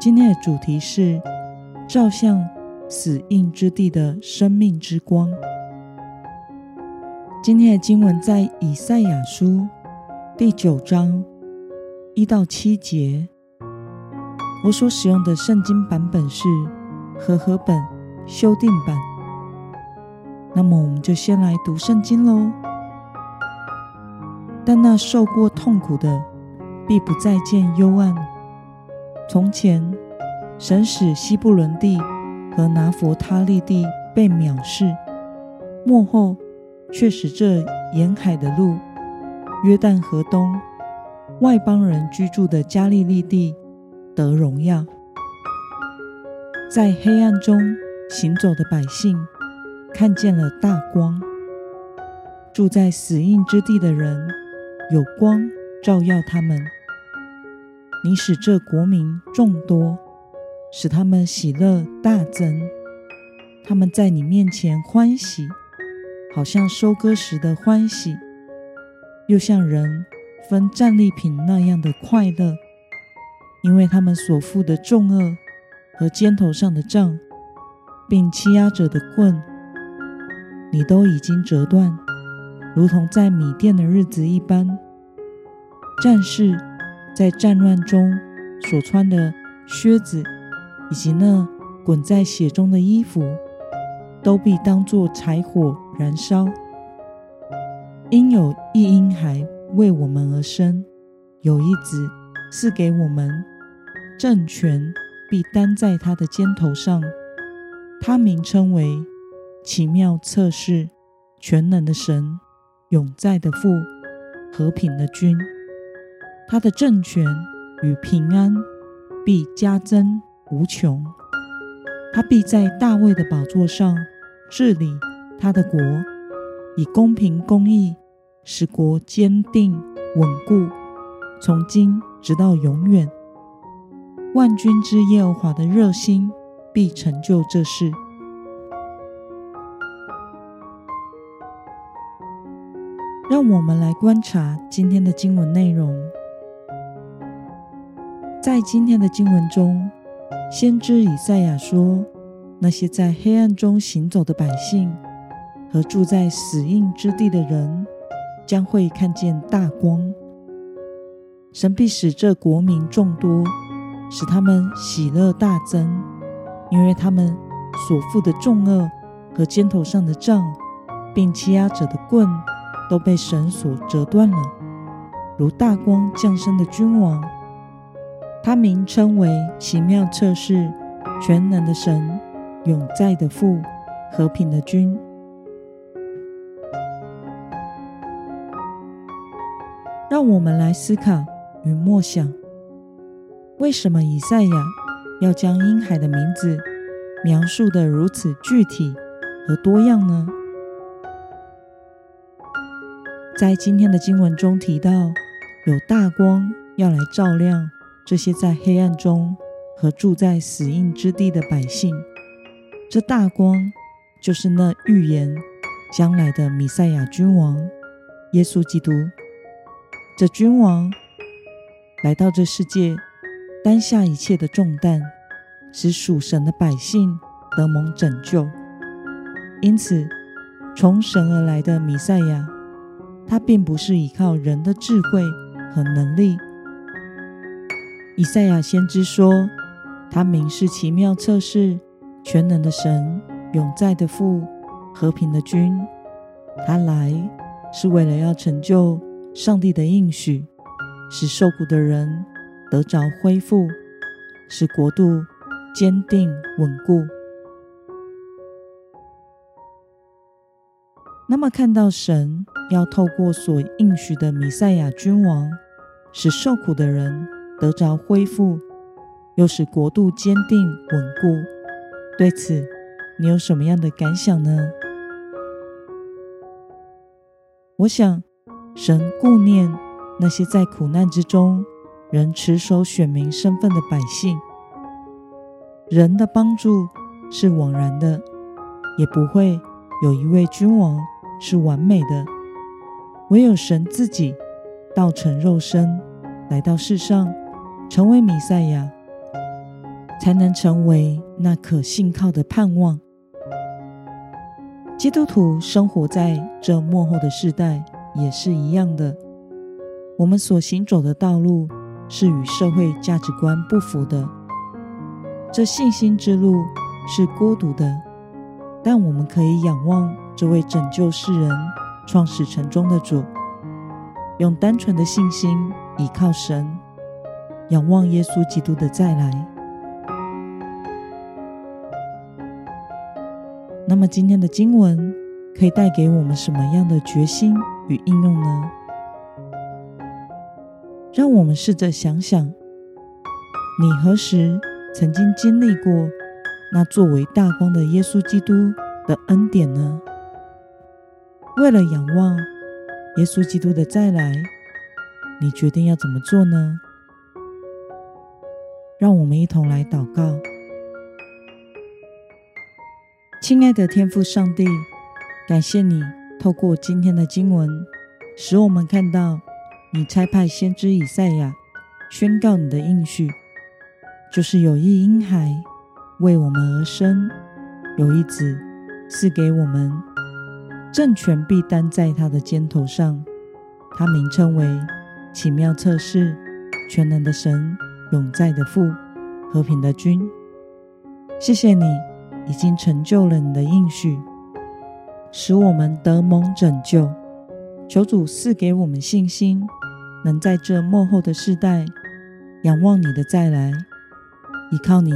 今天的主题是照向死荫之地的生命之光。今天的经文在以赛亚书第九章一到七节。我所使用的圣经版本是和合本修订版。那么，我们就先来读圣经喽。但那受过痛苦的，必不再见幽暗。从前，神使西布伦地和拿弗他利地被藐视；幕后，却使这沿海的路、约旦河东、外邦人居住的加利利地得荣耀。在黑暗中行走的百姓看见了大光；住在死荫之地的人，有光照耀他们。你使这国民众多，使他们喜乐大增。他们在你面前欢喜，好像收割时的欢喜，又像人分战利品那样的快乐。因为他们所负的重轭和肩头上的杖，并欺压者的棍，你都已经折断，如同在米店的日子一般。战士。在战乱中所穿的靴子，以及那滚在血中的衣服，都必当作柴火燃烧。因有一婴孩为我们而生，有一子赐给我们，政权必担在他的肩头上。他名称为奇妙测试、全能的神、永在的父、和平的君。他的政权与平安必加增无穷，他必在大卫的宝座上治理他的国，以公平公义使国坚定稳固，从今直到永远。万军之耶和华的热心必成就这事。让我们来观察今天的经文内容。在今天的经文中，先知以赛亚说：“那些在黑暗中行走的百姓和住在死荫之地的人，将会看见大光。神必使这国民众多，使他们喜乐大增，因为他们所负的重轭和肩头上的杖，并欺压者的棍，都被神所折断了，如大光降生的君王。”他名称为奇妙测试、全能的神、永在的父、和平的君。让我们来思考与默想：为什么以赛亚要将婴孩的名字描述得如此具体和多样呢？在今天的经文中提到，有大光要来照亮。这些在黑暗中和住在死荫之地的百姓，这大光就是那预言将来的弥赛亚君王耶稣基督。这君王来到这世界，担下一切的重担，使属神的百姓得蒙拯救。因此，从神而来的弥赛亚，他并不是依靠人的智慧和能力。以赛亚先知说：“他名是奇妙测试、全能的神、永在的父、和平的君。他来是为了要成就上帝的应许，使受苦的人得着恢复，使国度坚定稳固。”那么，看到神要透过所应许的弥赛亚君王，使受苦的人。得着恢复，又使国度坚定稳固。对此，你有什么样的感想呢？我想，神顾念那些在苦难之中仍持守选民身份的百姓。人的帮助是枉然的，也不会有一位君王是完美的。唯有神自己道成肉身来到世上，成为弥赛亚，才能成为那可信靠的盼望。基督徒生活在这末后的世代也是一样的。我们所行走的道路是与社会价值观不符的，这信心之路是孤独的。但我们可以仰望这位拯救世人、创始成终的主，用单纯的信心倚靠神，仰望耶稣基督的再来。那么今天的经文可以带给我们什么样的决心与应用呢？让我们试着想想，你何时曾经经历过那作为大光的耶稣基督的恩典呢？为了仰望耶稣基督的再来，你决定要怎么做呢？让我们一同来祷告。亲爱的天父上帝，感谢你透过今天的经文，使我们看到你差派先知以赛亚宣告你的应许，就是有一婴孩为我们而生，有一子赐给我们，政权必担在他的肩头上，他名称为奇妙测试、全能的神、永在的父、和平的君。谢谢你。已经成就了你的应许，使我们得蒙拯救。求主赐给我们信心，能在这幕后的世代仰望你的再来，依靠你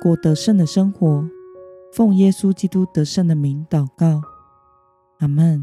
过得胜的生活。奉耶稣基督得胜的名祷告，阿门。